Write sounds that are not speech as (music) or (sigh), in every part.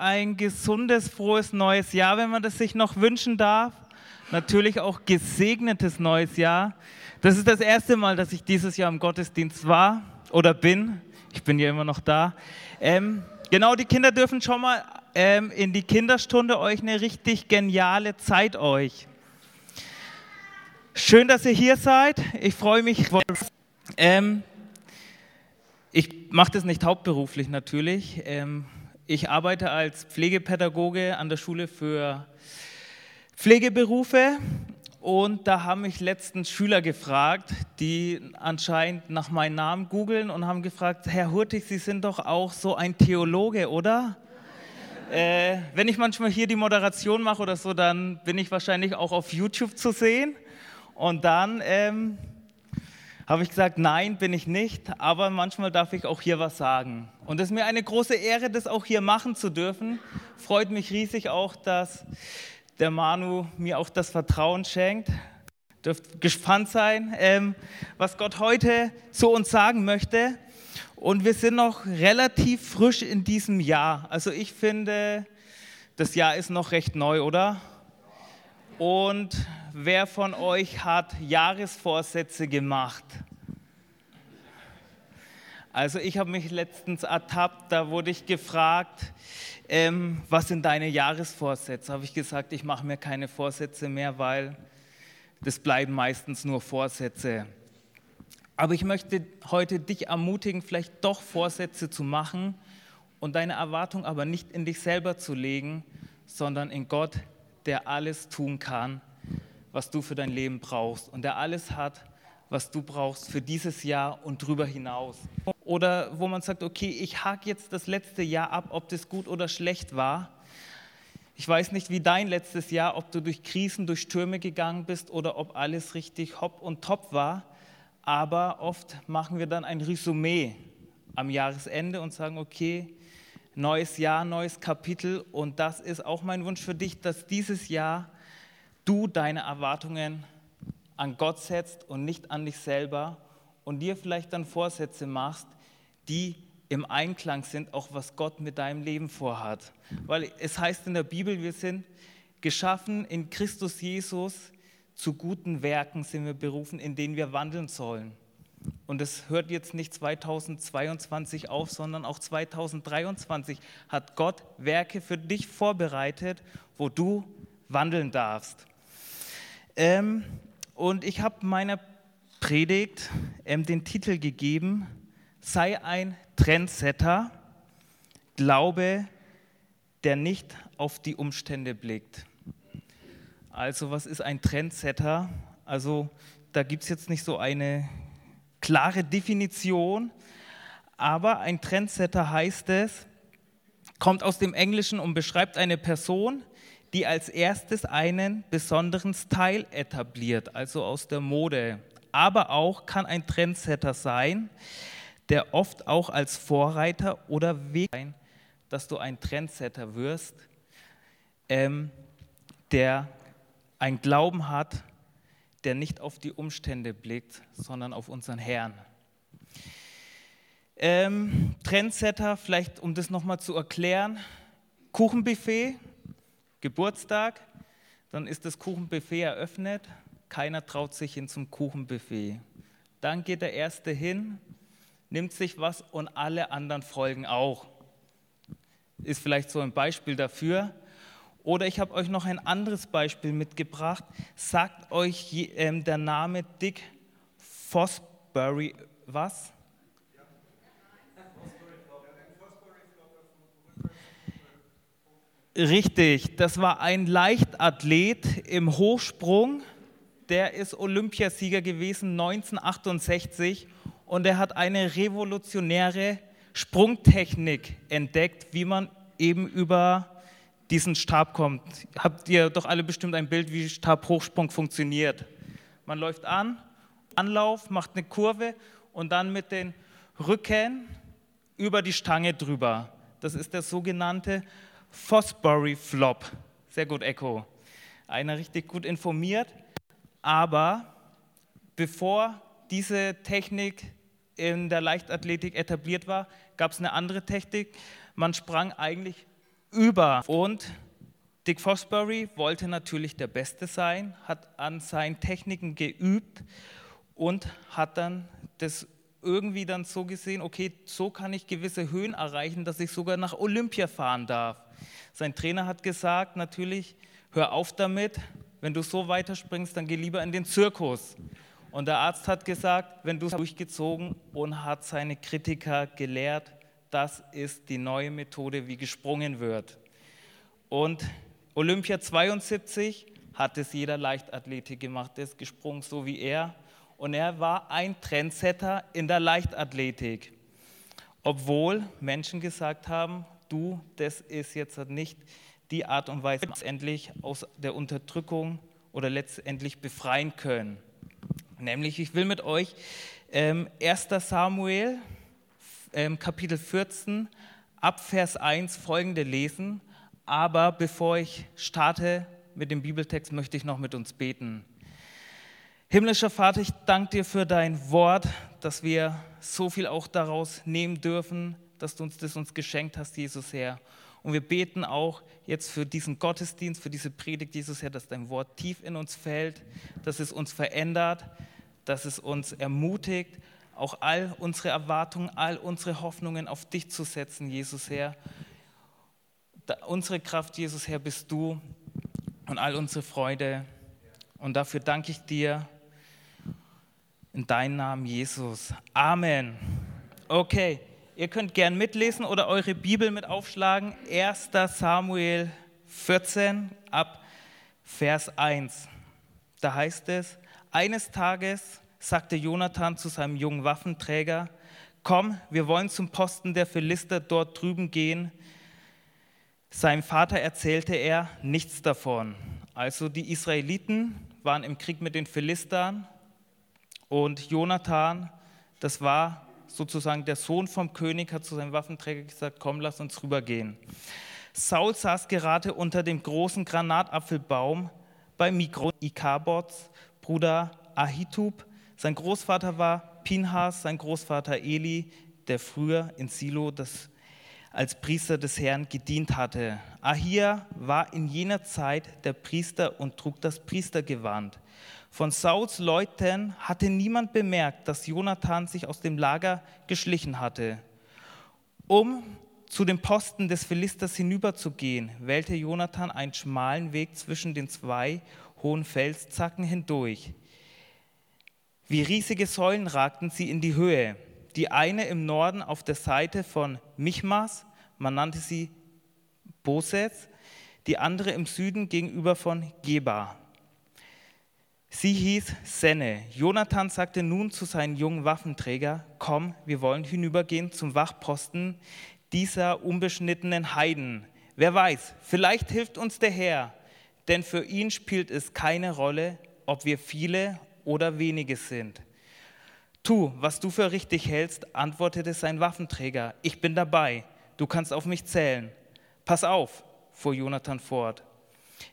ein gesundes, frohes neues Jahr, wenn man das sich noch wünschen darf. Natürlich auch gesegnetes neues Jahr. Das ist das erste Mal, dass ich dieses Jahr im Gottesdienst war oder bin. Ich bin ja immer noch da. Ähm, genau, die Kinder dürfen schon mal ähm, in die Kinderstunde euch eine richtig geniale Zeit euch. Schön, dass ihr hier seid. Ich freue mich. Ähm, ich mache das nicht hauptberuflich natürlich. Ähm, ich arbeite als Pflegepädagoge an der Schule für Pflegeberufe und da haben mich letztens Schüler gefragt, die anscheinend nach meinem Namen googeln und haben gefragt, Herr Hurtig, Sie sind doch auch so ein Theologe, oder? (laughs) äh, wenn ich manchmal hier die Moderation mache oder so, dann bin ich wahrscheinlich auch auf YouTube zu sehen. Und dann ähm, habe ich gesagt, nein, bin ich nicht, aber manchmal darf ich auch hier was sagen. Und es ist mir eine große Ehre, das auch hier machen zu dürfen. Freut mich riesig auch, dass der Manu mir auch das Vertrauen schenkt. Dürft gespannt sein, ähm, was Gott heute zu uns sagen möchte. Und wir sind noch relativ frisch in diesem Jahr. Also ich finde, das Jahr ist noch recht neu, oder? Und wer von euch hat Jahresvorsätze gemacht? Also ich habe mich letztens ertappt, da wurde ich gefragt, ähm, was sind deine Jahresvorsätze? Habe ich gesagt, ich mache mir keine Vorsätze mehr, weil das bleiben meistens nur Vorsätze. Aber ich möchte heute dich ermutigen, vielleicht doch Vorsätze zu machen und deine Erwartung aber nicht in dich selber zu legen, sondern in Gott, der alles tun kann, was du für dein Leben brauchst und der alles hat, was du brauchst für dieses Jahr und darüber hinaus. Oder wo man sagt, okay, ich hake jetzt das letzte Jahr ab, ob das gut oder schlecht war. Ich weiß nicht, wie dein letztes Jahr, ob du durch Krisen, durch Stürme gegangen bist oder ob alles richtig hopp und top war. Aber oft machen wir dann ein Resümee am Jahresende und sagen, okay, neues Jahr, neues Kapitel. Und das ist auch mein Wunsch für dich, dass dieses Jahr du deine Erwartungen an Gott setzt und nicht an dich selber und dir vielleicht dann Vorsätze machst, die im Einklang sind, auch was Gott mit deinem Leben vorhat. Weil es heißt in der Bibel, wir sind geschaffen in Christus Jesus, zu guten Werken sind wir berufen, in denen wir wandeln sollen. Und es hört jetzt nicht 2022 auf, sondern auch 2023 hat Gott Werke für dich vorbereitet, wo du wandeln darfst. Ähm, und ich habe meiner Predigt ähm, den Titel gegeben, sei ein Trendsetter, glaube, der nicht auf die Umstände blickt. Also was ist ein Trendsetter? Also da gibt es jetzt nicht so eine klare Definition, aber ein Trendsetter heißt es, kommt aus dem Englischen und beschreibt eine Person, die als erstes einen besonderen Style etabliert, also aus der Mode. Aber auch kann ein Trendsetter sein, der oft auch als Vorreiter oder Weg sein, dass du ein Trendsetter wirst, ähm, der einen Glauben hat, der nicht auf die Umstände blickt, sondern auf unseren Herrn. Ähm, Trendsetter, vielleicht um das nochmal zu erklären, Kuchenbuffet, Geburtstag, dann ist das Kuchenbuffet eröffnet, keiner traut sich hin zum Kuchenbuffet. Dann geht der Erste hin, nimmt sich was und alle anderen folgen auch. Ist vielleicht so ein Beispiel dafür. Oder ich habe euch noch ein anderes Beispiel mitgebracht. Sagt euch äh, der Name Dick Fosbury was? Richtig, das war ein Leichtathlet im Hochsprung. Der ist Olympiasieger gewesen 1968 und er hat eine revolutionäre Sprungtechnik entdeckt, wie man eben über diesen Stab kommt. Habt ihr doch alle bestimmt ein Bild, wie Stabhochsprung funktioniert. Man läuft an, Anlauf, macht eine Kurve und dann mit den Rücken über die Stange drüber. Das ist der sogenannte Fosbury Flop. Sehr gut, Echo. Einer richtig gut informiert. Aber bevor diese Technik in der Leichtathletik etabliert war, gab es eine andere Technik. Man sprang eigentlich über. Und Dick Fosbury wollte natürlich der Beste sein, hat an seinen Techniken geübt und hat dann das irgendwie dann so gesehen, okay, so kann ich gewisse Höhen erreichen, dass ich sogar nach Olympia fahren darf. Sein Trainer hat gesagt, natürlich, hör auf damit, wenn du so weiterspringst, dann geh lieber in den Zirkus. Und der Arzt hat gesagt, wenn du durchgezogen und hat seine Kritiker gelehrt, das ist die neue Methode, wie gesprungen wird. Und Olympia 72 hat es jeder Leichtathletik gemacht, der ist gesprungen so wie er. Und er war ein Trendsetter in der Leichtathletik. Obwohl Menschen gesagt haben, du, das ist jetzt nicht die Art und Weise, letztendlich aus der Unterdrückung oder letztendlich befreien können. Nämlich, ich will mit euch ähm, 1. Samuel, ähm, Kapitel 14, ab Vers 1 folgende lesen. Aber bevor ich starte mit dem Bibeltext, möchte ich noch mit uns beten. Himmlischer Vater, ich danke dir für dein Wort, dass wir so viel auch daraus nehmen dürfen, dass du uns das uns geschenkt hast, Jesus Herr. Und wir beten auch jetzt für diesen Gottesdienst, für diese Predigt, Jesus Herr, dass dein Wort tief in uns fällt, dass es uns verändert, dass es uns ermutigt, auch all unsere Erwartungen, all unsere Hoffnungen auf dich zu setzen, Jesus Herr. unsere Kraft, Jesus Herr, bist du und all unsere Freude. Und dafür danke ich dir in deinem Namen, Jesus. Amen. Okay. Ihr könnt gern mitlesen oder eure Bibel mit aufschlagen. 1. Samuel 14 ab Vers 1. Da heißt es, eines Tages sagte Jonathan zu seinem jungen Waffenträger, komm, wir wollen zum Posten der Philister dort drüben gehen. Seinem Vater erzählte er nichts davon. Also die Israeliten waren im Krieg mit den Philistern und Jonathan, das war sozusagen der Sohn vom König, hat zu seinem Waffenträger gesagt, komm, lass uns rübergehen. Saul saß gerade unter dem großen Granatapfelbaum bei Mikron Ikabots Bruder Ahitub. Sein Großvater war Pinhas, sein Großvater Eli, der früher in Silo das, als Priester des Herrn gedient hatte. Ahia war in jener Zeit der Priester und trug das Priestergewand. Von Sauls Leuten hatte niemand bemerkt, dass Jonathan sich aus dem Lager geschlichen hatte. Um zu dem Posten des Philisters hinüberzugehen, wählte Jonathan einen schmalen Weg zwischen den zwei hohen Felszacken hindurch. Wie riesige Säulen ragten sie in die Höhe. Die eine im Norden auf der Seite von Michmas, man nannte sie Bosets, die andere im Süden gegenüber von Geba. Sie hieß Senne. Jonathan sagte nun zu seinen jungen Waffenträger, komm, wir wollen hinübergehen zum Wachposten dieser unbeschnittenen Heiden. Wer weiß, vielleicht hilft uns der Herr, denn für ihn spielt es keine Rolle, ob wir viele oder wenige sind. Tu, was du für richtig hältst, antwortete sein Waffenträger. Ich bin dabei, du kannst auf mich zählen. Pass auf, fuhr Jonathan fort.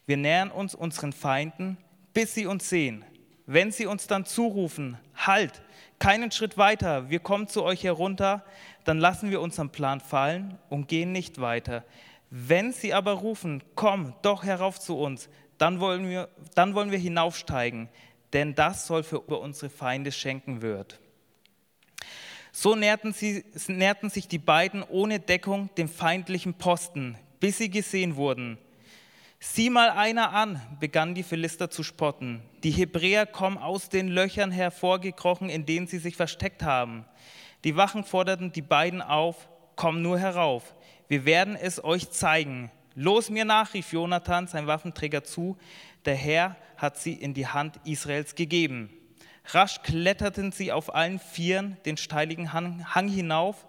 Wir nähern uns unseren Feinden bis sie uns sehen. Wenn sie uns dann zurufen, halt, keinen Schritt weiter, wir kommen zu euch herunter, dann lassen wir unseren Plan fallen und gehen nicht weiter. Wenn sie aber rufen, komm doch herauf zu uns, dann wollen wir, dann wollen wir hinaufsteigen, denn das soll für unsere Feinde schenken wird. So näherten, sie, näherten sich die beiden ohne Deckung dem feindlichen Posten, bis sie gesehen wurden. Sieh mal einer an, begannen die Philister zu spotten. Die Hebräer kommen aus den Löchern hervorgekrochen, in denen sie sich versteckt haben. Die Wachen forderten die beiden auf, komm nur herauf, wir werden es euch zeigen. Los mir nach, rief Jonathan, sein Waffenträger, zu, der Herr hat sie in die Hand Israels gegeben. Rasch kletterten sie auf allen Vieren den steiligen Hang hinauf,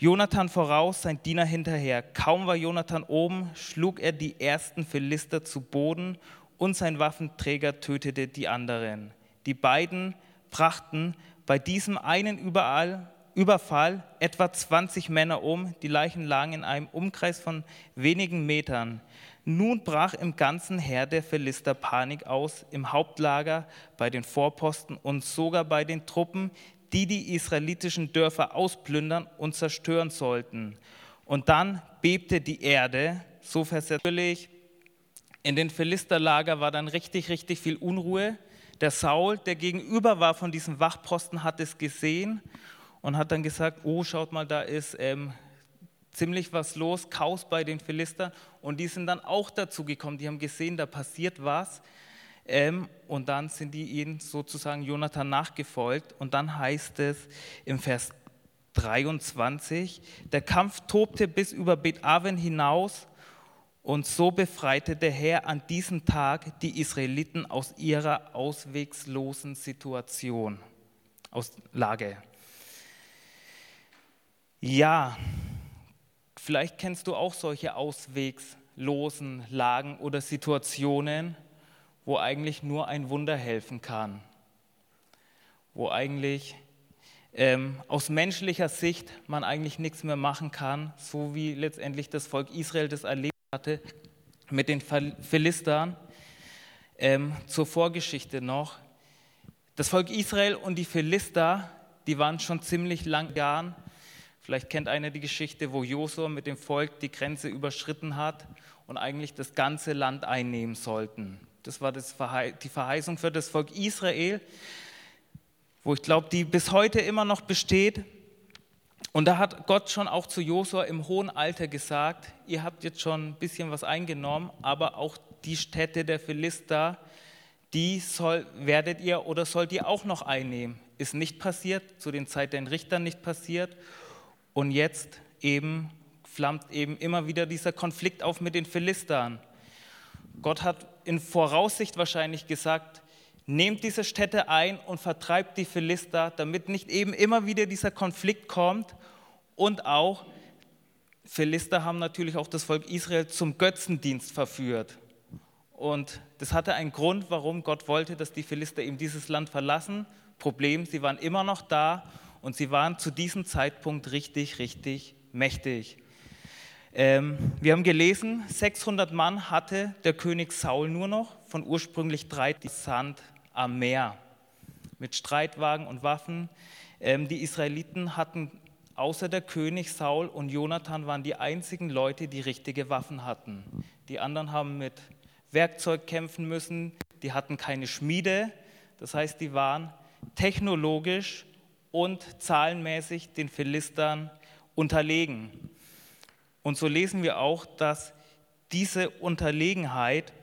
Jonathan voraus, sein Diener hinterher. Kaum war Jonathan oben, schlug er die ersten Philister zu Boden und sein Waffenträger tötete die anderen. Die beiden brachten bei diesem einen überall, Überfall etwa 20 Männer um. Die Leichen lagen in einem Umkreis von wenigen Metern. Nun brach im ganzen Heer der Philister Panik aus, im Hauptlager, bei den Vorposten und sogar bei den Truppen, die die israelitischen Dörfer ausplündern und zerstören sollten. Und dann bebte die Erde, so natürlich. In den Philisterlager war dann richtig, richtig viel Unruhe. Der Saul, der gegenüber war von diesem Wachposten, hat es gesehen und hat dann gesagt, oh, schaut mal, da ist ähm, ziemlich was los, Chaos bei den Philistern. Und die sind dann auch dazu gekommen, die haben gesehen, da passiert was. Ähm, und dann sind die ihnen sozusagen Jonathan nachgefolgt. Und dann heißt es im Vers 23, der Kampf tobte bis über Bet-Aven hinaus. Und so befreite der Herr an diesem Tag die Israeliten aus ihrer auswegslosen Situation, aus Lage. Ja, vielleicht kennst du auch solche auswegslosen Lagen oder Situationen, wo eigentlich nur ein Wunder helfen kann, wo eigentlich ähm, aus menschlicher Sicht man eigentlich nichts mehr machen kann, so wie letztendlich das Volk Israel das erlebt hatte mit den Philistern. Ähm, zur Vorgeschichte noch. Das Volk Israel und die Philister, die waren schon ziemlich lang Jahren Vielleicht kennt einer die Geschichte, wo Josua mit dem Volk die Grenze überschritten hat und eigentlich das ganze Land einnehmen sollten. Das war das die Verheißung für das Volk Israel, wo ich glaube, die bis heute immer noch besteht. Und da hat Gott schon auch zu Josua im hohen Alter gesagt, ihr habt jetzt schon ein bisschen was eingenommen, aber auch die Städte der Philister, die soll, werdet ihr oder sollt ihr auch noch einnehmen. Ist nicht passiert, zu den Zeiten der Richtern nicht passiert. Und jetzt eben flammt eben immer wieder dieser Konflikt auf mit den Philistern. Gott hat in Voraussicht wahrscheinlich gesagt, nehmt diese Städte ein und vertreibt die Philister, damit nicht eben immer wieder dieser Konflikt kommt. Und auch, Philister haben natürlich auch das Volk Israel zum Götzendienst verführt. Und das hatte einen Grund, warum Gott wollte, dass die Philister eben dieses Land verlassen. Problem, sie waren immer noch da und sie waren zu diesem Zeitpunkt richtig, richtig mächtig. Ähm, wir haben gelesen, 600 Mann hatte der König Saul nur noch, von ursprünglich drei Sand am Meer mit Streitwagen und Waffen. Ähm, die Israeliten hatten außer der König Saul und Jonathan waren die einzigen Leute, die richtige Waffen hatten. Die anderen haben mit Werkzeug kämpfen müssen, die hatten keine Schmiede, das heißt, die waren technologisch und zahlenmäßig den Philistern unterlegen. Und so lesen wir auch, dass diese Unterlegenheit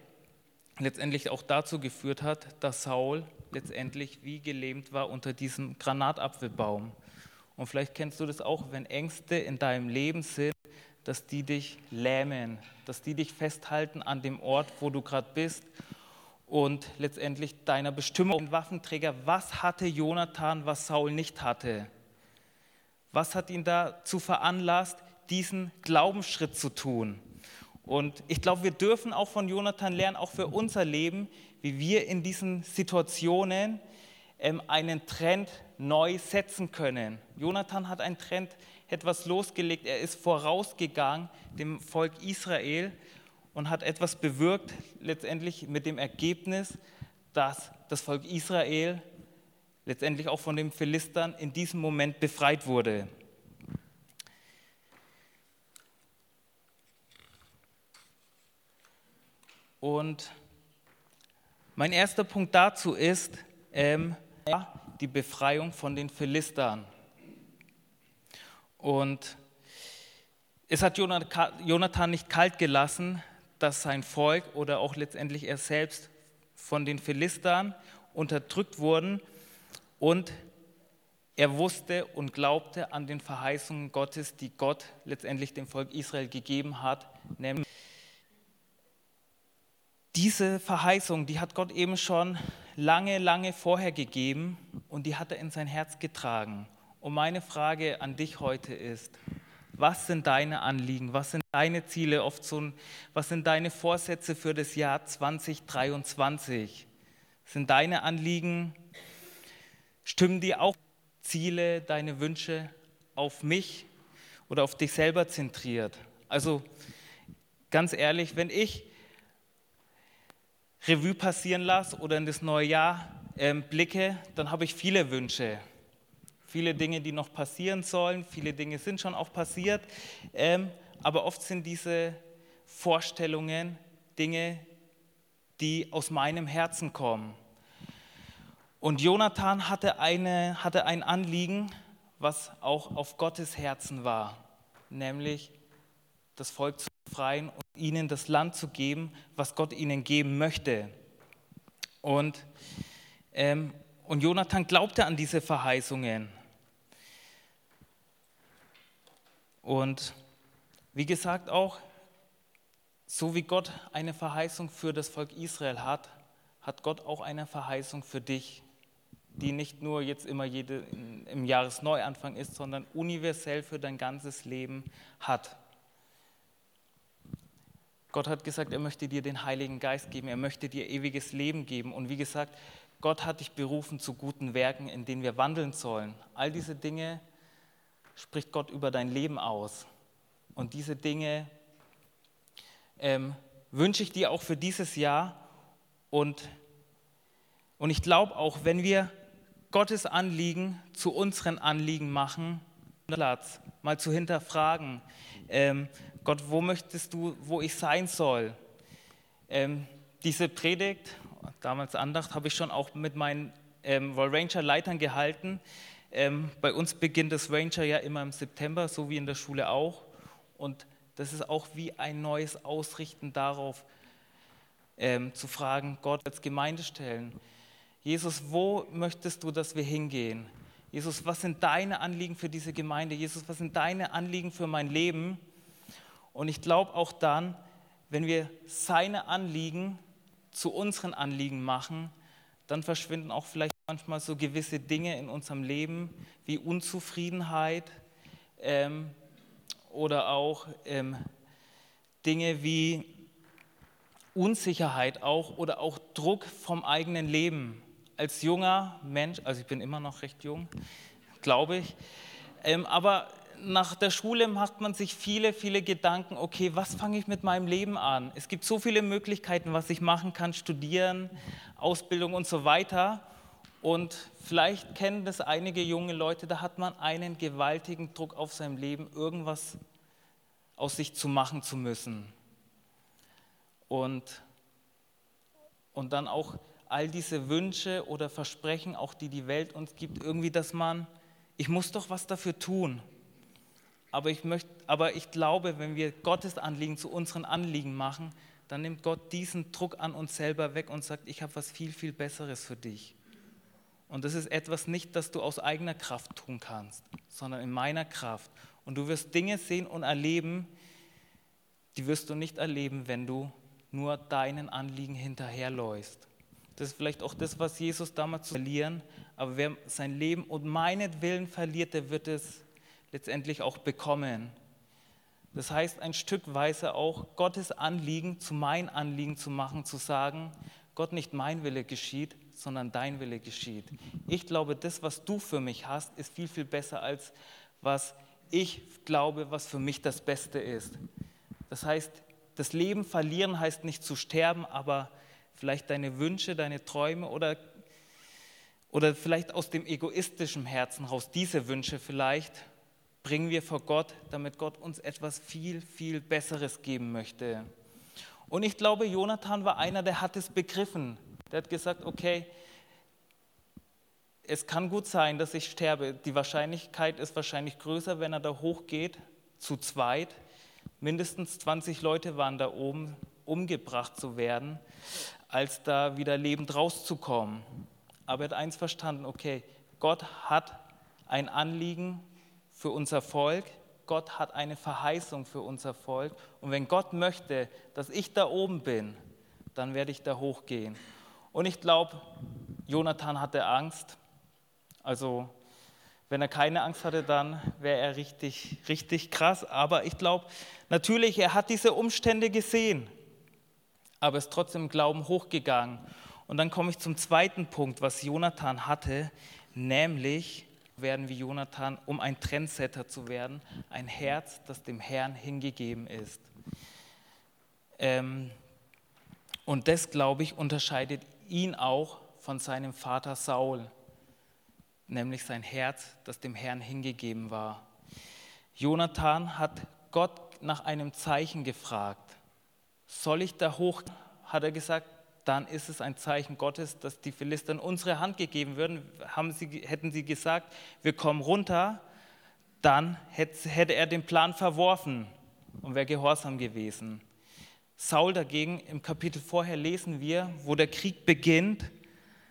letztendlich auch dazu geführt hat, dass Saul letztendlich wie gelähmt war unter diesem Granatapfelbaum. Und vielleicht kennst du das auch, wenn Ängste in deinem Leben sind, dass die dich lähmen, dass die dich festhalten an dem Ort, wo du gerade bist und letztendlich deiner Bestimmung. Ein Waffenträger, was hatte Jonathan, was Saul nicht hatte? Was hat ihn dazu veranlasst, diesen Glaubensschritt zu tun? Und ich glaube, wir dürfen auch von Jonathan lernen, auch für unser Leben, wie wir in diesen Situationen ähm, einen Trend neu setzen können. Jonathan hat einen Trend etwas losgelegt. Er ist vorausgegangen dem Volk Israel und hat etwas bewirkt, letztendlich mit dem Ergebnis, dass das Volk Israel letztendlich auch von den Philistern in diesem Moment befreit wurde. Und mein erster Punkt dazu ist ähm, die Befreiung von den Philistern. Und es hat Jonathan nicht kalt gelassen, dass sein Volk oder auch letztendlich er selbst von den Philistern unterdrückt wurden und er wusste und glaubte an den Verheißungen Gottes, die Gott letztendlich dem Volk Israel gegeben hat, nämlich diese Verheißung, die hat Gott eben schon lange, lange vorher gegeben und die hat er in sein Herz getragen. Und meine Frage an dich heute ist, was sind deine Anliegen? Was sind deine Ziele? Oft so, was sind deine Vorsätze für das Jahr 2023? Sind deine Anliegen, stimmen die auch Ziele, deine Wünsche auf mich oder auf dich selber zentriert? Also ganz ehrlich, wenn ich Revue passieren lasse oder in das neue Jahr äh, blicke, dann habe ich viele Wünsche. viele Dinge, die noch passieren sollen. Viele Dinge sind schon auch passiert. Ähm, aber oft sind diese Vorstellungen Dinge, die aus meinem Herzen kommen. Und Jonathan hatte, eine, hatte ein Anliegen, was auch auf Gottes Herzen war, nämlich das Volk zu befreien und ihnen das Land zu geben, was Gott ihnen geben möchte. Und, ähm, und Jonathan glaubte an diese Verheißungen. Und wie gesagt auch, so wie Gott eine Verheißung für das Volk Israel hat, hat Gott auch eine Verheißung für dich, die nicht nur jetzt immer jede, im Jahresneuanfang ist, sondern universell für dein ganzes Leben hat. Gott hat gesagt, er möchte dir den Heiligen Geist geben, er möchte dir ewiges Leben geben. Und wie gesagt, Gott hat dich berufen zu guten Werken, in denen wir wandeln sollen. All diese Dinge spricht Gott über dein Leben aus. Und diese Dinge ähm, wünsche ich dir auch für dieses Jahr. Und, und ich glaube auch, wenn wir Gottes Anliegen zu unseren Anliegen machen, Platz mal zu hinterfragen, ähm, Gott, wo möchtest du, wo ich sein soll? Ähm, diese Predigt, damals Andacht, habe ich schon auch mit meinen ähm, Ranger-Leitern gehalten. Ähm, bei uns beginnt das Ranger ja immer im September, so wie in der Schule auch. Und das ist auch wie ein neues Ausrichten darauf, ähm, zu fragen, Gott als Gemeinde stellen. Jesus, wo möchtest du, dass wir hingehen? Jesus, was sind deine Anliegen für diese Gemeinde? Jesus, was sind deine Anliegen für mein Leben? Und ich glaube auch dann, wenn wir seine Anliegen zu unseren Anliegen machen, dann verschwinden auch vielleicht manchmal so gewisse Dinge in unserem Leben wie Unzufriedenheit ähm, oder auch ähm, Dinge wie Unsicherheit auch oder auch Druck vom eigenen Leben. Als junger Mensch, also ich bin immer noch recht jung, glaube ich, ähm, aber nach der Schule macht man sich viele, viele Gedanken, okay, was fange ich mit meinem Leben an? Es gibt so viele Möglichkeiten, was ich machen kann, studieren, Ausbildung und so weiter. Und vielleicht kennen das einige junge Leute, da hat man einen gewaltigen Druck auf seinem Leben, irgendwas aus sich zu machen zu müssen. Und, und dann auch all diese Wünsche oder Versprechen, auch die die Welt uns gibt, irgendwie, dass man, ich muss doch was dafür tun. Aber ich, möchte, aber ich glaube, wenn wir Gottes Anliegen zu unseren Anliegen machen, dann nimmt Gott diesen Druck an uns selber weg und sagt, ich habe was viel, viel Besseres für dich. Und das ist etwas nicht, das du aus eigener Kraft tun kannst, sondern in meiner Kraft. Und du wirst Dinge sehen und erleben, die wirst du nicht erleben, wenn du nur deinen Anliegen hinterherläufst. Das ist vielleicht auch das, was Jesus damals zu verlieren, aber wer sein Leben und meinetwillen verliert, der wird es letztendlich auch bekommen. Das heißt, ein Stückweise auch Gottes Anliegen zu mein Anliegen zu machen, zu sagen, Gott nicht mein Wille geschieht, sondern dein Wille geschieht. Ich glaube, das, was du für mich hast, ist viel, viel besser als was ich glaube, was für mich das Beste ist. Das heißt, das Leben verlieren heißt nicht zu sterben, aber vielleicht deine Wünsche, deine Träume oder, oder vielleicht aus dem egoistischen Herzen raus, diese Wünsche vielleicht bringen wir vor Gott, damit Gott uns etwas viel, viel Besseres geben möchte. Und ich glaube, Jonathan war einer, der hat es begriffen. Der hat gesagt, okay, es kann gut sein, dass ich sterbe. Die Wahrscheinlichkeit ist wahrscheinlich größer, wenn er da hochgeht, zu zweit. Mindestens 20 Leute waren da oben, umgebracht zu werden, als da wieder lebend rauszukommen. Aber er hat eins verstanden, okay, Gott hat ein Anliegen für unser Volk. Gott hat eine Verheißung für unser Volk. Und wenn Gott möchte, dass ich da oben bin, dann werde ich da hochgehen. Und ich glaube, Jonathan hatte Angst. Also, wenn er keine Angst hatte, dann wäre er richtig, richtig krass. Aber ich glaube, natürlich, er hat diese Umstände gesehen, aber ist trotzdem im Glauben hochgegangen. Und dann komme ich zum zweiten Punkt, was Jonathan hatte, nämlich werden wie Jonathan, um ein Trendsetter zu werden, ein Herz, das dem Herrn hingegeben ist. Ähm, und das, glaube ich, unterscheidet ihn auch von seinem Vater Saul. nämlich sein Herz, das dem Herrn hingegeben war. Jonathan hat Gott nach einem Zeichen gefragt. Soll ich da hoch? Hat er gesagt, dann ist es ein Zeichen Gottes, dass die Philister in unsere Hand gegeben würden. Sie, hätten sie gesagt, wir kommen runter, dann hätte er den Plan verworfen und wäre gehorsam gewesen. Saul dagegen, im Kapitel vorher lesen wir, wo der Krieg beginnt,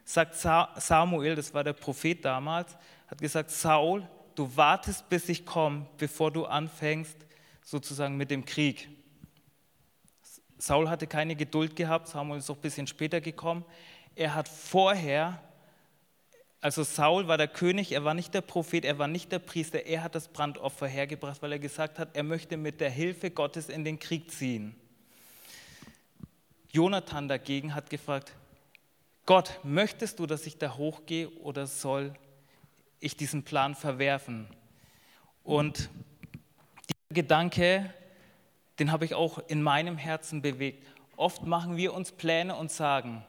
sagt Samuel, das war der Prophet damals, hat gesagt, Saul, du wartest, bis ich komme, bevor du anfängst sozusagen mit dem Krieg. Saul hatte keine Geduld gehabt, Samuel ist auch ein bisschen später gekommen. Er hat vorher, also Saul war der König, er war nicht der Prophet, er war nicht der Priester, er hat das Brandopfer hergebracht, weil er gesagt hat, er möchte mit der Hilfe Gottes in den Krieg ziehen. Jonathan dagegen hat gefragt, Gott, möchtest du, dass ich da hochgehe oder soll ich diesen Plan verwerfen? Und dieser Gedanke, den habe ich auch in meinem Herzen bewegt. Oft machen wir uns Pläne und sagen,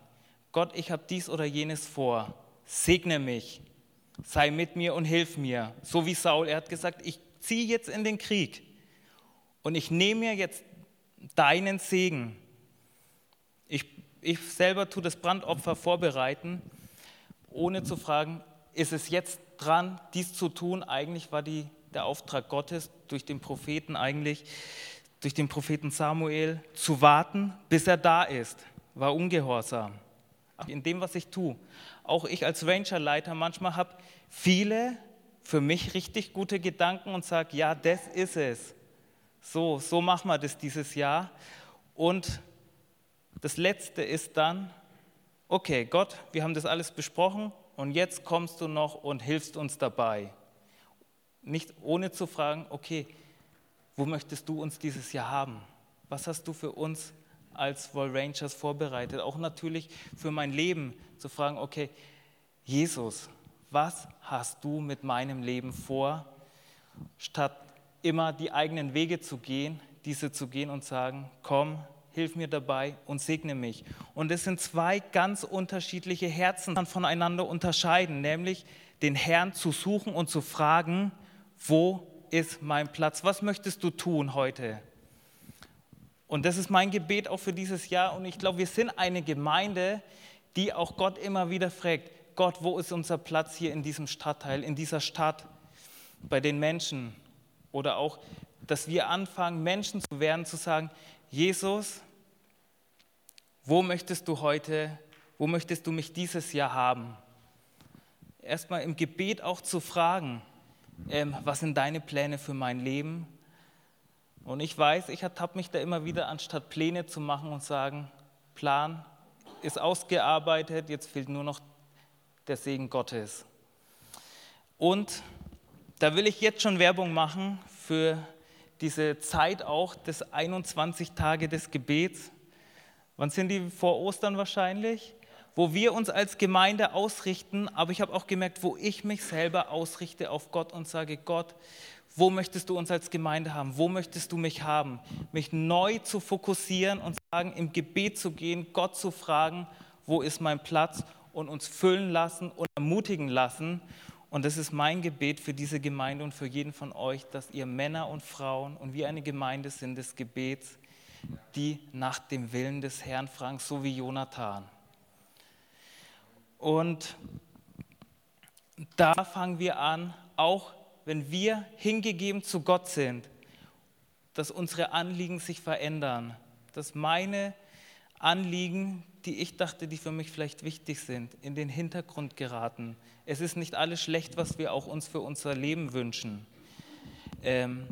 Gott, ich habe dies oder jenes vor, segne mich, sei mit mir und hilf mir. So wie Saul, er hat gesagt, ich ziehe jetzt in den Krieg und ich nehme mir jetzt deinen Segen. Ich ich selber tue das Brandopfer vorbereiten, ohne zu fragen, ist es jetzt dran, dies zu tun? Eigentlich war die, der Auftrag Gottes durch den Propheten eigentlich, durch den Propheten Samuel, zu warten, bis er da ist. War ungehorsam. In dem, was ich tue. Auch ich als Rangerleiter manchmal habe viele für mich richtig gute Gedanken und sage, ja, das ist es. So, so machen wir das dieses Jahr. Und das Letzte ist dann, okay, Gott, wir haben das alles besprochen und jetzt kommst du noch und hilfst uns dabei. Nicht ohne zu fragen, okay, wo möchtest du uns dieses Jahr haben? Was hast du für uns als Wall Rangers vorbereitet? Auch natürlich für mein Leben zu fragen, okay, Jesus, was hast du mit meinem Leben vor? Statt immer die eigenen Wege zu gehen, diese zu gehen und sagen, komm, hilf mir dabei und segne mich. Und es sind zwei ganz unterschiedliche Herzen voneinander unterscheiden, nämlich den Herrn zu suchen und zu fragen, wo ist mein Platz? Was möchtest du tun heute? Und das ist mein Gebet auch für dieses Jahr. Und ich glaube, wir sind eine Gemeinde, die auch Gott immer wieder fragt, Gott, wo ist unser Platz hier in diesem Stadtteil, in dieser Stadt, bei den Menschen? Oder auch, dass wir anfangen, Menschen zu werden, zu sagen, Jesus, wo möchtest du heute, wo möchtest du mich dieses Jahr haben? Erstmal im Gebet auch zu fragen, ähm, was sind deine Pläne für mein Leben? Und ich weiß, ich ertappe mich da immer wieder, anstatt Pläne zu machen und sagen, Plan ist ausgearbeitet, jetzt fehlt nur noch der Segen Gottes. Und da will ich jetzt schon Werbung machen für diese Zeit auch des 21 Tage des Gebets. Wann sind die vor Ostern wahrscheinlich? Wo wir uns als Gemeinde ausrichten, aber ich habe auch gemerkt, wo ich mich selber ausrichte auf Gott und sage, Gott, wo möchtest du uns als Gemeinde haben? Wo möchtest du mich haben? Mich neu zu fokussieren und sagen, im Gebet zu gehen, Gott zu fragen, wo ist mein Platz und uns füllen lassen und ermutigen lassen. Und das ist mein Gebet für diese Gemeinde und für jeden von euch, dass ihr Männer und Frauen und wir eine Gemeinde sind des Gebets, die nach dem Willen des Herrn fragen, so wie Jonathan. Und da fangen wir an, auch wenn wir hingegeben zu Gott sind, dass unsere Anliegen sich verändern, dass meine Anliegen, die ich dachte, die für mich vielleicht wichtig sind, in den Hintergrund geraten. Es ist nicht alles schlecht, was wir auch uns für unser Leben wünschen. Ähm,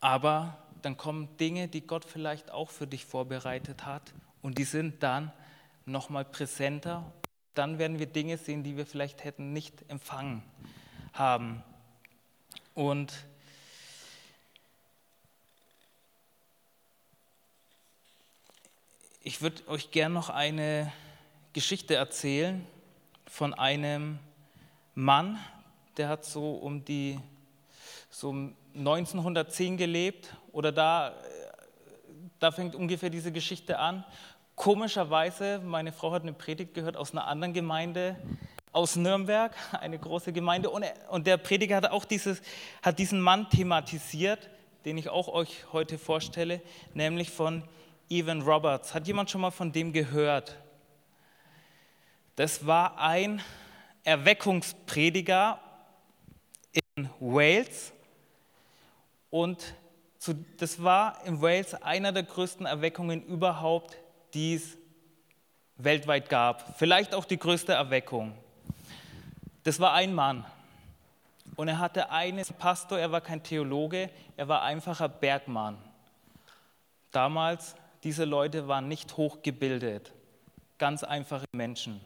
aber dann kommen Dinge, die Gott vielleicht auch für dich vorbereitet hat und die sind dann nochmal präsenter. Dann werden wir Dinge sehen, die wir vielleicht hätten nicht empfangen haben. Und ich würde euch gerne noch eine Geschichte erzählen von einem Mann, der hat so um die so 1910 gelebt oder da, da fängt ungefähr diese Geschichte an. Komischerweise, meine Frau hat eine Predigt gehört aus einer anderen Gemeinde aus Nürnberg, (laughs) eine große Gemeinde. Und, er, der Prediger hat auch dieses, hat diesen Mann thematisiert, den ich auch euch heute vorstelle, nämlich von Evan Roberts. Hat jemand schon mal von dem gehört? Das war ein Erweckungsprediger in Wales und das war in Wales einer der größten Erweckungen überhaupt, die es weltweit gab. Vielleicht auch die größte Erweckung. Das war ein Mann. Und er hatte einen Pastor, er war kein Theologe, er war einfacher Bergmann. Damals, diese Leute waren nicht hochgebildet, ganz einfache Menschen.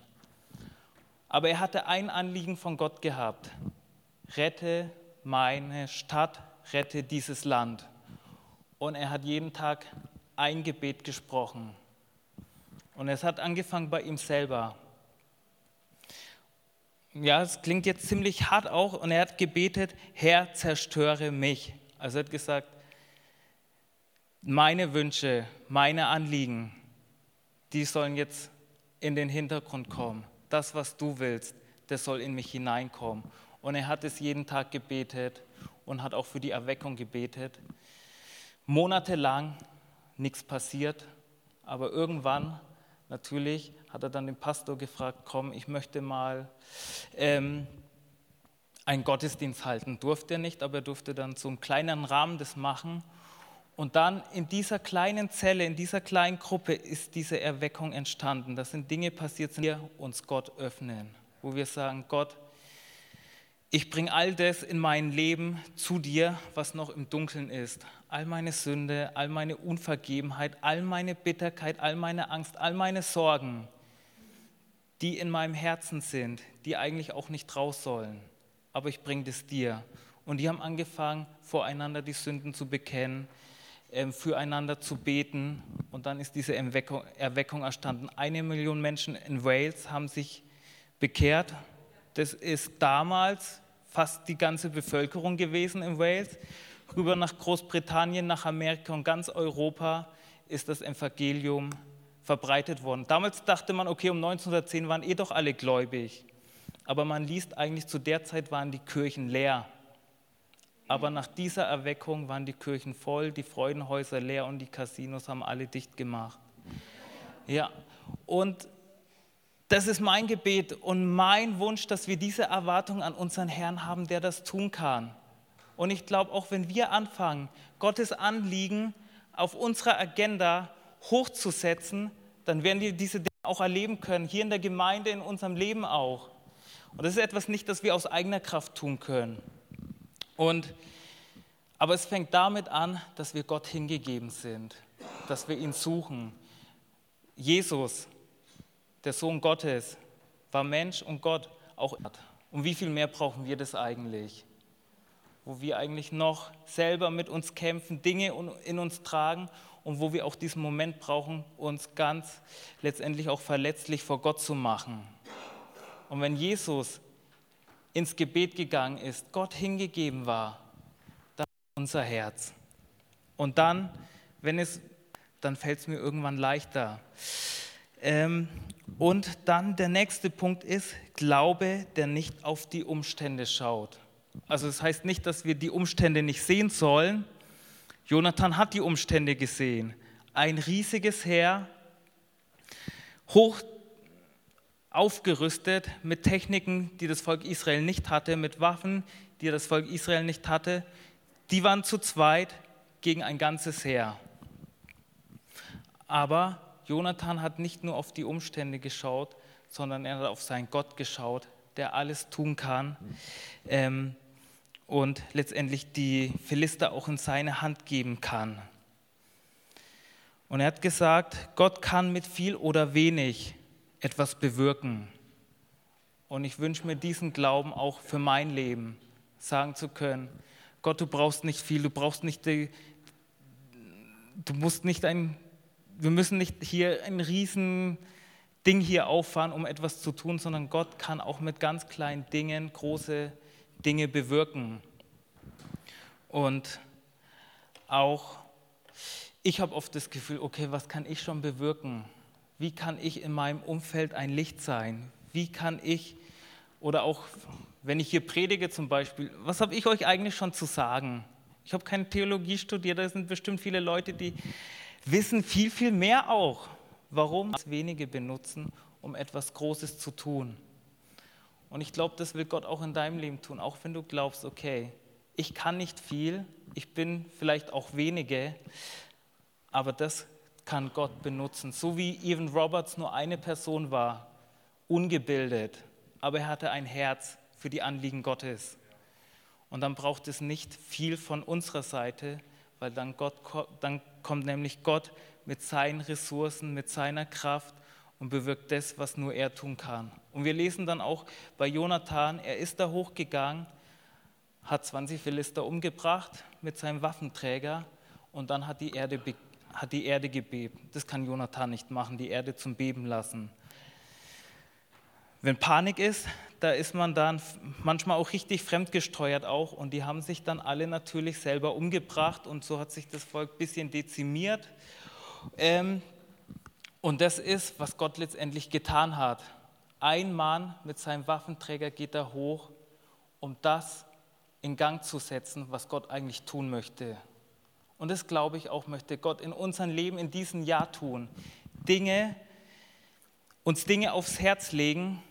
Aber er hatte ein Anliegen von Gott gehabt. Rette meine Stadt, rette dieses Land. Und er hat jeden Tag ein Gebet gesprochen. Und es hat angefangen bei ihm selber. Ja, es klingt jetzt ziemlich hart auch. Und er hat gebetet, Herr, zerstöre mich. Also er hat gesagt, meine Wünsche, meine Anliegen, die sollen jetzt in den Hintergrund kommen das, was du willst, das soll in mich hineinkommen. Und er hat es jeden Tag gebetet und hat auch für die Erweckung gebetet. Monatelang nichts passiert, aber irgendwann natürlich hat er dann den Pastor gefragt, komm, ich möchte mal ähm, einen Gottesdienst halten. Durfte er nicht, aber er durfte dann so einen kleinen Rahmen das machen. Und dann in dieser kleinen Zelle, in dieser kleinen Gruppe ist diese Erweckung entstanden. Das sind Dinge passiert, die uns Gott öffnen, wo wir sagen, Gott, ich bringe all das in mein Leben zu dir, was noch im Dunkeln ist. All meine Sünde, all meine Unvergebenheit, all meine Bitterkeit, all meine Angst, all meine Sorgen, die in meinem Herzen sind, die eigentlich auch nicht raus sollen. Aber ich bringe das dir. Und die haben angefangen, voreinander die Sünden zu bekennen, ähm, füreinander zu beten. Und dann ist diese Erweckung, Erweckung erstanden. Eine Million Menschen in Wales haben sich bekehrt. Das ist damals fast die ganze Bevölkerung gewesen in Wales. Rüber nach Großbritannien, nach Amerika und ganz Europa ist das Evangelium verbreitet worden. Damals dachte man, okay, um 1910 waren eh doch alle gläubig. Aber man liest eigentlich, zu der Zeit waren die Kirchen leer. Aber nach dieser Erweckung waren die Kirchen voll, die Freudenhäuser leer und die Casinos haben alle dicht gemacht. Ja, und das ist mein Gebet und mein Wunsch, dass wir diese Erwartung an unseren Herrn haben, der das tun kann. Und ich glaube, auch wenn wir anfangen, Gottes Anliegen auf unserer Agenda hochzusetzen, dann werden wir diese Dinge auch erleben können, hier in der Gemeinde, in unserem Leben auch. Und das ist etwas nicht, das wir aus eigener Kraft tun können. Und, aber es fängt damit an, dass wir Gott hingegeben sind, dass wir ihn suchen. Jesus, der Sohn Gottes, war Mensch und Gott auch. Und wie viel mehr brauchen wir das eigentlich? Wo wir eigentlich noch selber mit uns kämpfen, Dinge in uns tragen und wo wir auch diesen Moment brauchen, uns ganz letztendlich auch verletzlich vor Gott zu machen. Und wenn Jesus ins Gebet gegangen ist, Gott hingegeben war, dann unser Herz. Und dann, wenn es, dann fällt es mir irgendwann leichter. Ähm, und dann der nächste Punkt ist Glaube, der nicht auf die Umstände schaut. Also das heißt nicht, dass wir die Umstände nicht sehen sollen. Jonathan hat die Umstände gesehen. Ein riesiges Heer, hoch aufgerüstet mit Techniken, die das Volk Israel nicht hatte, mit Waffen, die das Volk Israel nicht hatte. Die waren zu zweit gegen ein ganzes Heer. Aber Jonathan hat nicht nur auf die Umstände geschaut, sondern er hat auf seinen Gott geschaut, der alles tun kann ähm, und letztendlich die Philister auch in seine Hand geben kann. Und er hat gesagt, Gott kann mit viel oder wenig etwas bewirken. Und ich wünsche mir diesen Glauben auch für mein Leben, sagen zu können, Gott, du brauchst nicht viel, du brauchst nicht, die, du musst nicht ein, wir müssen nicht hier ein riesen Ding hier auffahren, um etwas zu tun, sondern Gott kann auch mit ganz kleinen Dingen große Dinge bewirken. Und auch ich habe oft das Gefühl, okay, was kann ich schon bewirken? Wie kann ich in meinem Umfeld ein Licht sein? Wie kann ich Oder auch, wenn ich hier predige zum Beispiel, was habe ich euch eigentlich schon zu sagen? Ich habe keine Theologie studiert, da sind bestimmt viele Leute, die wissen viel, viel mehr auch. Warum wenige benutzen, um etwas Großes zu tun? Und ich glaube, das will Gott auch in deinem Leben tun, auch wenn du glaubst, okay, ich kann nicht viel, ich bin vielleicht auch wenige, aber das kann Gott benutzen. So wie Evan Roberts nur eine Person war, ungebildet, aber er hatte ein Herz für die Anliegen Gottes. Und dann braucht es nicht viel von unserer Seite, weil dann, Gott, dann kommt nämlich Gott mit seinen Ressourcen, mit seiner Kraft und bewirkt das, was nur er tun kann. Und wir lesen dann auch bei Jonathan, er ist da hochgegangen, hat 20 Philister umgebracht mit seinem Waffenträger und dann hat die Erde, hat die Erde gebebt. Das kann Jonathan nicht machen, die Erde zum Beben lassen. Wenn Panik ist, da ist man dann manchmal auch richtig fremdgesteuert auch und die haben sich dann alle natürlich selber umgebracht und so hat sich das Volk ein bisschen dezimiert. Ähm, und das ist, was Gott letztendlich getan hat. Ein Mann mit seinem Waffenträger geht da hoch, um das in Gang zu setzen, was Gott eigentlich tun möchte. Und das glaube ich auch, möchte Gott in unserem Leben in diesem Jahr tun. Dinge, uns Dinge aufs Herz legen,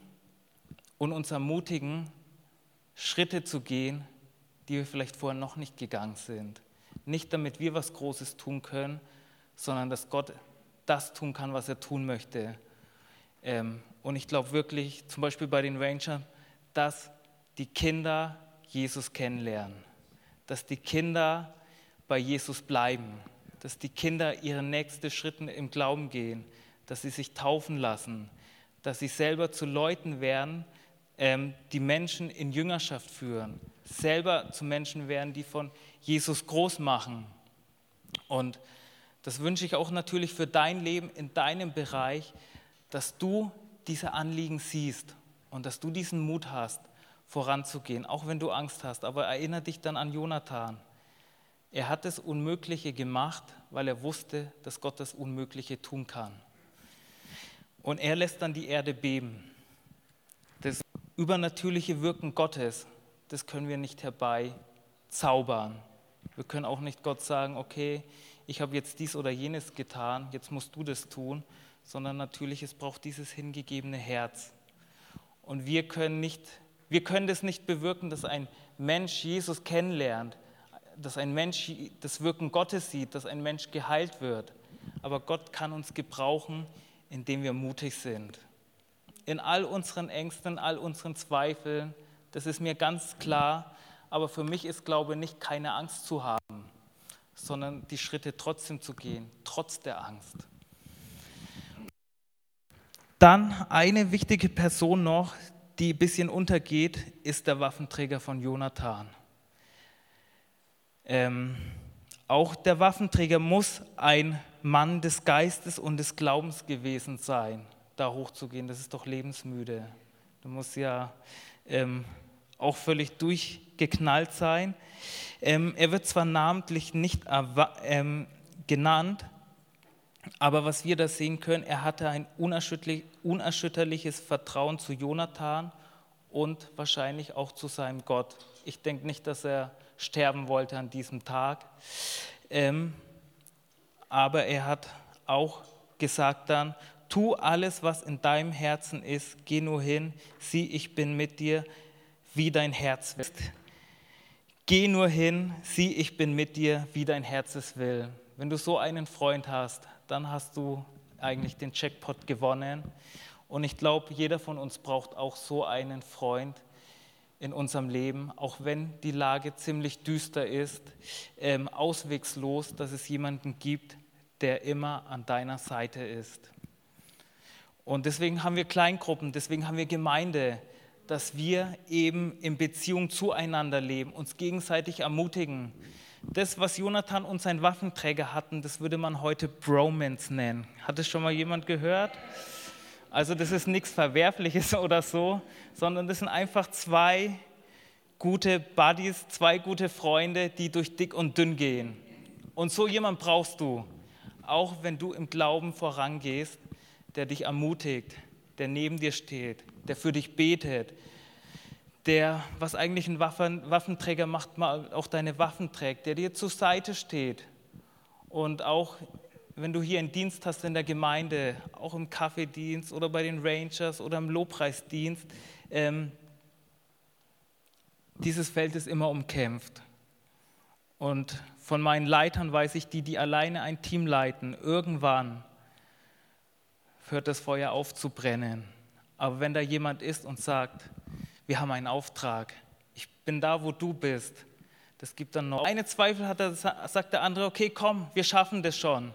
und uns ermutigen, Schritte zu gehen, die wir vielleicht vorher noch nicht gegangen sind. Nicht damit wir was Großes tun können, sondern dass Gott das tun kann, was er tun möchte. Ähm, und ich glaube wirklich, zum Beispiel bei den Rangers, dass die Kinder Jesus kennenlernen, dass die Kinder bei Jesus bleiben, dass die Kinder ihre nächsten Schritte im Glauben gehen, dass sie sich taufen lassen, dass sie selber zu Leuten werden, die Menschen in Jüngerschaft führen, selber zu Menschen werden, die von Jesus groß machen. Und das wünsche ich auch natürlich für dein Leben in deinem Bereich, dass du diese Anliegen siehst und dass du diesen Mut hast, voranzugehen, auch wenn du Angst hast. Aber erinnere dich dann an Jonathan. Er hat das Unmögliche gemacht, weil er wusste, dass Gott das Unmögliche tun kann. Und er lässt dann die Erde beben übernatürliche Wirken Gottes, das können wir nicht herbeizaubern. Wir können auch nicht Gott sagen, okay, ich habe jetzt dies oder jenes getan, jetzt musst du das tun, sondern natürlich, es braucht dieses hingegebene Herz. Und wir können, nicht, wir können das nicht bewirken, dass ein Mensch Jesus kennenlernt, dass ein Mensch das Wirken Gottes sieht, dass ein Mensch geheilt wird. Aber Gott kann uns gebrauchen, indem wir mutig sind in all unseren Ängsten, in all unseren Zweifeln. Das ist mir ganz klar. Aber für mich ist Glaube nicht keine Angst zu haben, sondern die Schritte trotzdem zu gehen, trotz der Angst. Dann eine wichtige Person noch, die ein bisschen untergeht, ist der Waffenträger von Jonathan. Ähm, auch der Waffenträger muss ein Mann des Geistes und des Glaubens gewesen sein da hochzugehen, das ist doch lebensmüde. Du musst ja ähm, auch völlig durchgeknallt sein. Ähm, er wird zwar namentlich nicht ähm, genannt, aber was wir da sehen können, er hatte ein unerschütterlich, unerschütterliches Vertrauen zu Jonathan und wahrscheinlich auch zu seinem Gott. Ich denke nicht, dass er sterben wollte an diesem Tag, ähm, aber er hat auch gesagt dann, tu alles, was in deinem Herzen ist, geh nur hin, sieh, ich bin mit dir, wie dein Herz will. Geh nur hin, sieh, ich bin mit dir, wie dein Herz es will. Wenn du so einen Freund hast, dann hast du eigentlich den Jackpot gewonnen. Und ich glaube, jeder von uns braucht auch so einen Freund in unserem Leben, auch wenn die Lage ziemlich düster ist, ähm, auswegslos, dass es jemanden gibt, der immer an deiner Seite ist. Und deswegen haben wir Kleingruppen, deswegen haben wir Gemeinde, dass wir eben in Beziehung zueinander leben, uns gegenseitig ermutigen. Das, was Jonathan und sein Waffenträger hatten, das würde man heute Bromance nennen. Hat es schon mal jemand gehört? Also das ist nichts Verwerfliches (laughs) oder so, sondern das sind einfach zwei gute Buddies, zwei gute Freunde, die durch dick und dünn gehen. Und so jemand brauchst du, auch wenn du im Glauben vorangehst der dich ermutigt, der neben dir steht, der für dich betet, der, was eigentlich ein Waffen, Waffenträger macht, mal auch deine Waffen trägt, der dir zur Seite steht. Und auch wenn du hier einen Dienst hast in der Gemeinde, auch im Kaffeedienst oder bei den Rangers oder im Lobpreisdienst, ähm, dieses Feld ist immer umkämpft. Und von meinen Leitern weiß ich, die, die alleine ein Team leiten, irgendwann hört das Feuer auf zu brennen. Aber wenn da jemand ist und sagt, wir haben einen Auftrag, ich bin da, wo du bist, das gibt dann noch. Eine Zweifel hat, er, sagt der andere, okay, komm, wir schaffen das schon.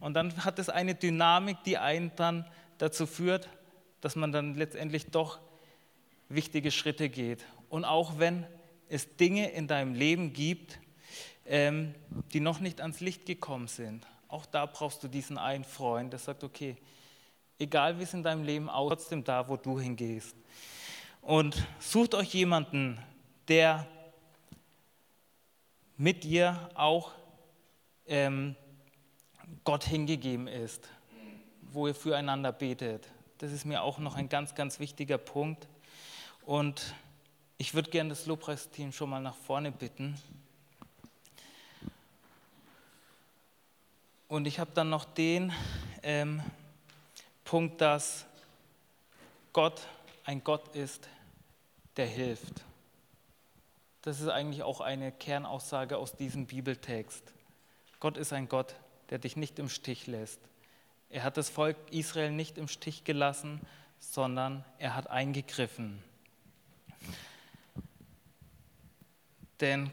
Und dann hat es eine Dynamik, die einen dann dazu führt, dass man dann letztendlich doch wichtige Schritte geht. Und auch wenn es Dinge in deinem Leben gibt, ähm, die noch nicht ans Licht gekommen sind, auch da brauchst du diesen einen Freund, der sagt, okay, egal wie es in deinem Leben aussieht, trotzdem da, wo du hingehst. Und sucht euch jemanden, der mit dir auch ähm, Gott hingegeben ist, wo ihr füreinander betet. Das ist mir auch noch ein ganz, ganz wichtiger Punkt. Und ich würde gerne das Lobpreisteam schon mal nach vorne bitten. Und ich habe dann noch den ähm, Punkt, dass Gott ein Gott ist, der hilft. Das ist eigentlich auch eine Kernaussage aus diesem Bibeltext. Gott ist ein Gott, der dich nicht im Stich lässt. Er hat das Volk Israel nicht im Stich gelassen, sondern er hat eingegriffen. Denn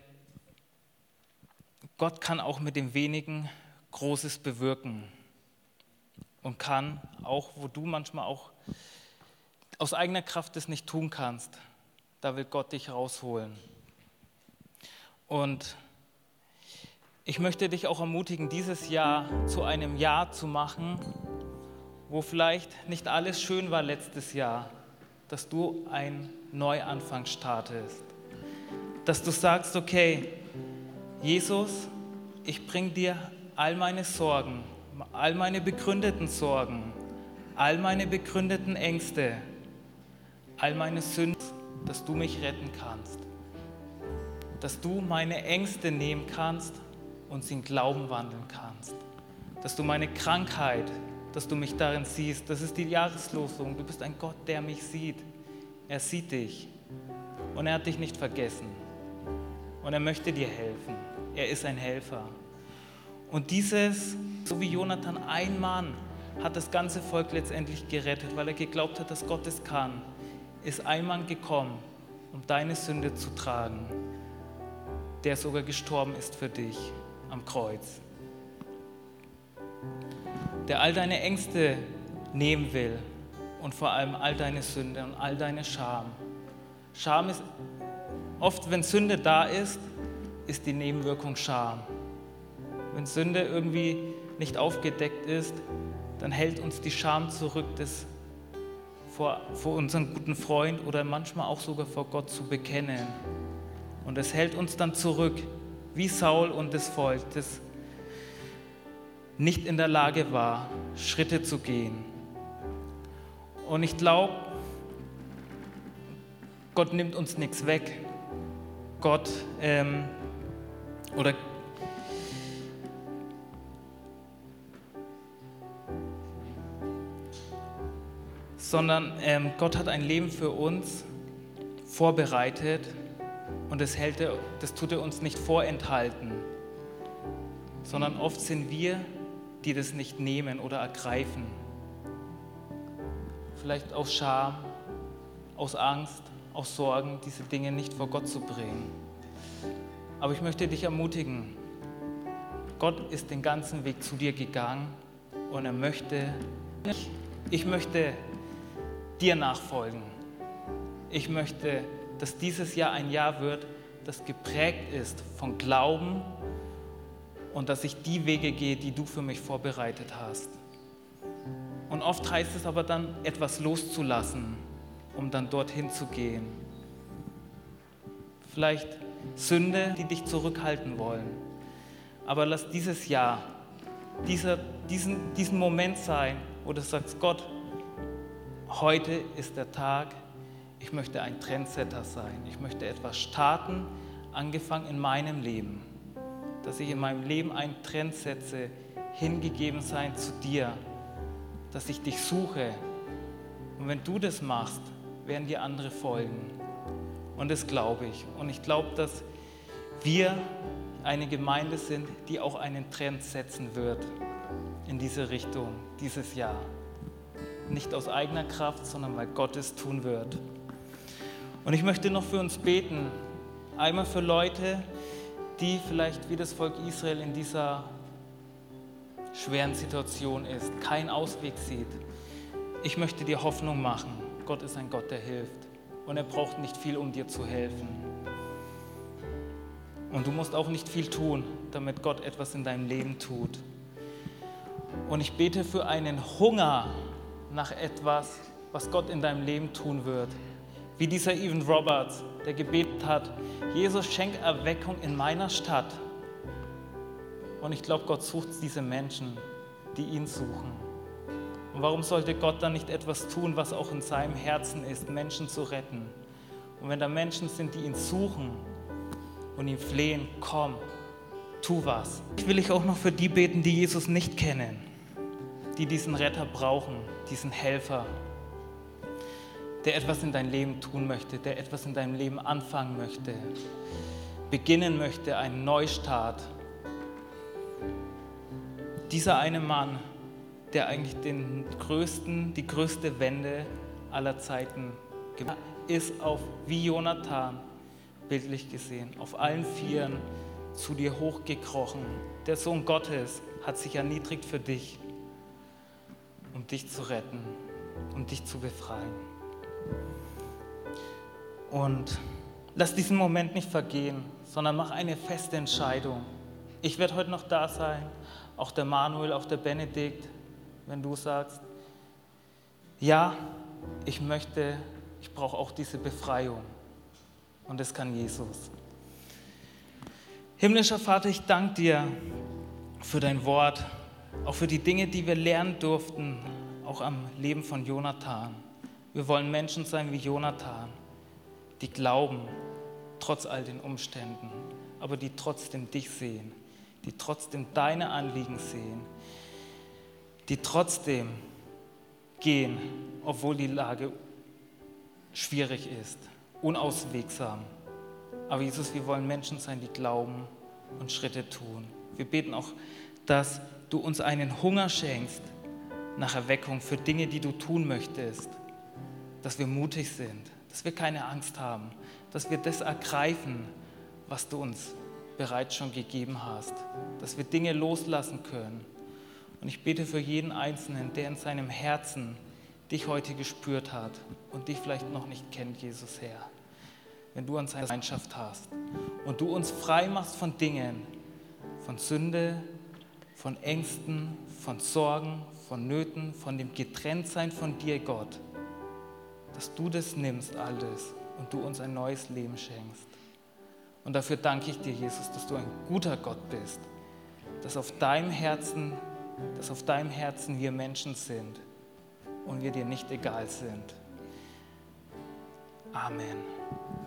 Gott kann auch mit dem wenigen Großes bewirken und kann auch, wo du manchmal auch aus eigener Kraft es nicht tun kannst, da will Gott dich rausholen. Und ich möchte dich auch ermutigen, dieses Jahr zu einem Jahr zu machen, wo vielleicht nicht alles schön war letztes Jahr, dass du einen Neuanfang startest. Dass du sagst, okay, Jesus, ich bringe dir all meine Sorgen, all meine begründeten Sorgen, all meine begründeten Ängste, all meine Sünden, dass du mich retten kannst. Dass du meine Ängste nehmen kannst und sie in Glauben wandeln kannst. Dass du meine Krankheit, dass du mich darin siehst. Das ist die Jahreslosung. Du bist ein Gott, der mich sieht. Er sieht dich und er hat dich nicht vergessen. Und er möchte dir helfen. Er ist ein Helfer. Und dieses, so wie Jonathan, ein Mann hat das ganze Volk letztendlich gerettet, weil er geglaubt hat, dass Gott es kann, ist ein Mann gekommen, um deine Sünde zu tragen, der sogar gestorben ist für dich am Kreuz. Der all deine Ängste nehmen will und vor allem all deine Sünde und all deine Scham. Scham ist oft, wenn Sünde da ist, ist die Nebenwirkung Scham. Wenn Sünde irgendwie nicht aufgedeckt ist, dann hält uns die Scham zurück, das vor, vor unseren guten Freund oder manchmal auch sogar vor Gott zu bekennen. Und es hält uns dann zurück, wie Saul und das Volk, das nicht in der Lage war, Schritte zu gehen. Und ich glaube, Gott nimmt uns nichts weg. Gott ähm, oder sondern ähm, Gott hat ein Leben für uns vorbereitet und das, hält er, das tut er uns nicht vorenthalten, sondern oft sind wir, die das nicht nehmen oder ergreifen. Vielleicht aus Scham, aus Angst, aus Sorgen, diese Dinge nicht vor Gott zu bringen. Aber ich möchte dich ermutigen, Gott ist den ganzen Weg zu dir gegangen und er möchte, ich möchte dir nachfolgen. Ich möchte dass dieses Jahr ein Jahr wird, das geprägt ist von Glauben und dass ich die Wege gehe, die du für mich vorbereitet hast. Und oft heißt es aber dann, etwas loszulassen, um dann dorthin zu gehen. Vielleicht Sünde, die dich zurückhalten wollen. Aber lass dieses Jahr, dieser, diesen, diesen Moment sein, wo du sagst, Gott, heute ist der Tag, ich möchte ein Trendsetter sein. Ich möchte etwas starten, angefangen in meinem Leben. Dass ich in meinem Leben einen Trend setze, hingegeben sein zu dir. Dass ich dich suche. Und wenn du das machst, werden dir andere folgen. Und das glaube ich. Und ich glaube, dass wir eine Gemeinde sind, die auch einen Trend setzen wird in diese Richtung dieses Jahr. Nicht aus eigener Kraft, sondern weil Gott es tun wird. Und ich möchte noch für uns beten. Einmal für Leute, die vielleicht wie das Volk Israel in dieser schweren Situation ist, keinen Ausweg sieht. Ich möchte dir Hoffnung machen. Gott ist ein Gott, der hilft. Und er braucht nicht viel, um dir zu helfen. Und du musst auch nicht viel tun, damit Gott etwas in deinem Leben tut. Und ich bete für einen Hunger nach etwas, was Gott in deinem Leben tun wird. Wie dieser Evan Roberts, der gebetet hat, Jesus schenk Erweckung in meiner Stadt. Und ich glaube, Gott sucht diese Menschen, die ihn suchen. Und warum sollte Gott dann nicht etwas tun, was auch in seinem Herzen ist, Menschen zu retten? Und wenn da Menschen sind, die ihn suchen und ihn flehen, komm, tu was. Ich will ich auch noch für die beten, die Jesus nicht kennen, die diesen Retter brauchen, diesen Helfer, der etwas in dein Leben tun möchte, der etwas in deinem Leben anfangen möchte, beginnen möchte, einen Neustart. Dieser eine Mann, der eigentlich den größten, die größte Wende aller Zeiten gemacht ist auf wie Jonathan, bildlich gesehen, auf allen Vieren zu dir hochgekrochen. Der Sohn Gottes hat sich erniedrigt für dich, um dich zu retten, um dich zu befreien. Und lass diesen Moment nicht vergehen, sondern mach eine feste Entscheidung. Ich werde heute noch da sein, auch der Manuel, auch der Benedikt, wenn du sagst, ja, ich möchte, ich brauche auch diese Befreiung. Und das kann Jesus. Himmlischer Vater, ich danke dir für dein Wort, auch für die Dinge, die wir lernen durften, auch am Leben von Jonathan. Wir wollen Menschen sein wie Jonathan, die glauben, trotz all den Umständen, aber die trotzdem dich sehen, die trotzdem deine Anliegen sehen, die trotzdem gehen, obwohl die Lage schwierig ist, unauswegsam. Aber Jesus, wir wollen Menschen sein, die glauben und Schritte tun. Wir beten auch, dass du uns einen Hunger schenkst nach Erweckung für Dinge, die du tun möchtest dass wir mutig sind, dass wir keine Angst haben, dass wir das ergreifen, was du uns bereits schon gegeben hast, dass wir Dinge loslassen können. Und ich bete für jeden Einzelnen, der in seinem Herzen dich heute gespürt hat und dich vielleicht noch nicht kennt, Jesus Herr. Wenn du an seine Gemeinschaft hast und du uns frei machst von Dingen, von Sünde, von Ängsten, von Sorgen, von Nöten, von dem Getrenntsein von dir, Gott dass du das nimmst alles und du uns ein neues Leben schenkst. Und dafür danke ich dir, Jesus, dass du ein guter Gott bist, dass auf deinem Herzen, dass auf deinem Herzen wir Menschen sind und wir dir nicht egal sind. Amen.